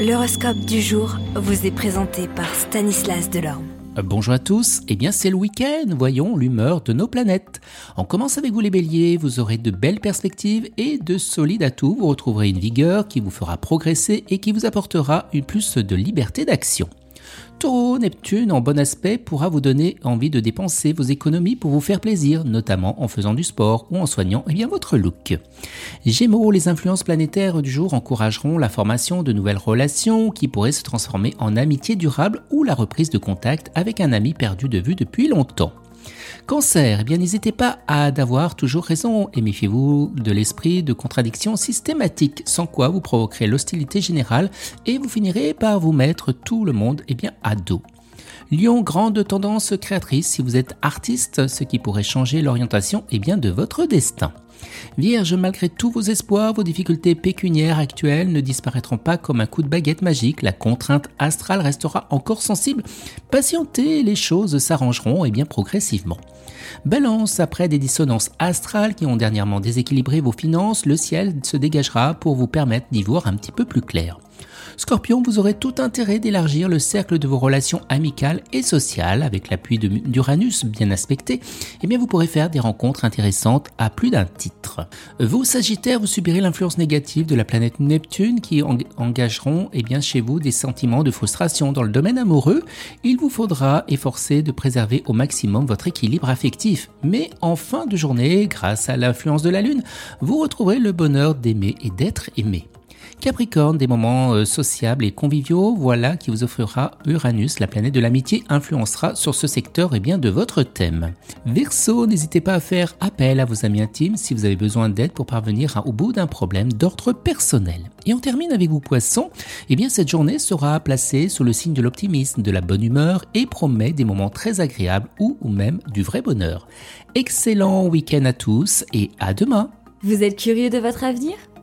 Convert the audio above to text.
L'horoscope du jour vous est présenté par Stanislas Delorme. Bonjour à tous, eh bien c'est le week-end, voyons l'humeur de nos planètes. On commence avec vous les béliers, vous aurez de belles perspectives et de solides atouts, vous retrouverez une vigueur qui vous fera progresser et qui vous apportera une plus de liberté d'action. Taureau, Neptune en bon aspect pourra vous donner envie de dépenser vos économies pour vous faire plaisir, notamment en faisant du sport ou en soignant eh bien, votre look. Gémeaux, les influences planétaires du jour encourageront la formation de nouvelles relations qui pourraient se transformer en amitié durable ou la reprise de contact avec un ami perdu de vue depuis longtemps. Cancer, eh bien n'hésitez pas à d'avoir toujours raison et méfiez-vous de l'esprit de contradiction systématique, sans quoi vous provoquerez l'hostilité générale et vous finirez par vous mettre tout le monde eh bien, à dos. Lion, grande tendance créatrice si vous êtes artiste, ce qui pourrait changer l'orientation eh bien, de votre destin. Vierge, malgré tous vos espoirs, vos difficultés pécuniaires actuelles ne disparaîtront pas comme un coup de baguette magique. La contrainte astrale restera encore sensible. Patientez, les choses s'arrangeront et bien progressivement. Balance, après des dissonances astrales qui ont dernièrement déséquilibré vos finances, le ciel se dégagera pour vous permettre d'y voir un petit peu plus clair. Scorpion, vous aurez tout intérêt d'élargir le cercle de vos relations amicales et sociales avec l'appui d'Uranus bien aspecté. Eh bien, vous pourrez faire des rencontres intéressantes à plus d'un titre. Vous, Sagittaire, vous subirez l'influence négative de la planète Neptune qui engageront eh bien, chez vous des sentiments de frustration dans le domaine amoureux. Il vous faudra efforcer de préserver au maximum votre équilibre affectif. Mais en fin de journée, grâce à l'influence de la Lune, vous retrouverez le bonheur d'aimer et d'être aimé. Capricorne, des moments euh, sociables et conviviaux, voilà qui vous offrira Uranus, la planète de l'amitié, influencera sur ce secteur et bien de votre thème. Verseau, n'hésitez pas à faire appel à vos amis intimes si vous avez besoin d'aide pour parvenir au bout d'un problème d'ordre personnel. Et on termine avec vous Poissons, et bien cette journée sera placée sous le signe de l'optimisme, de la bonne humeur et promet des moments très agréables ou, ou même du vrai bonheur. Excellent week-end à tous et à demain. Vous êtes curieux de votre avenir?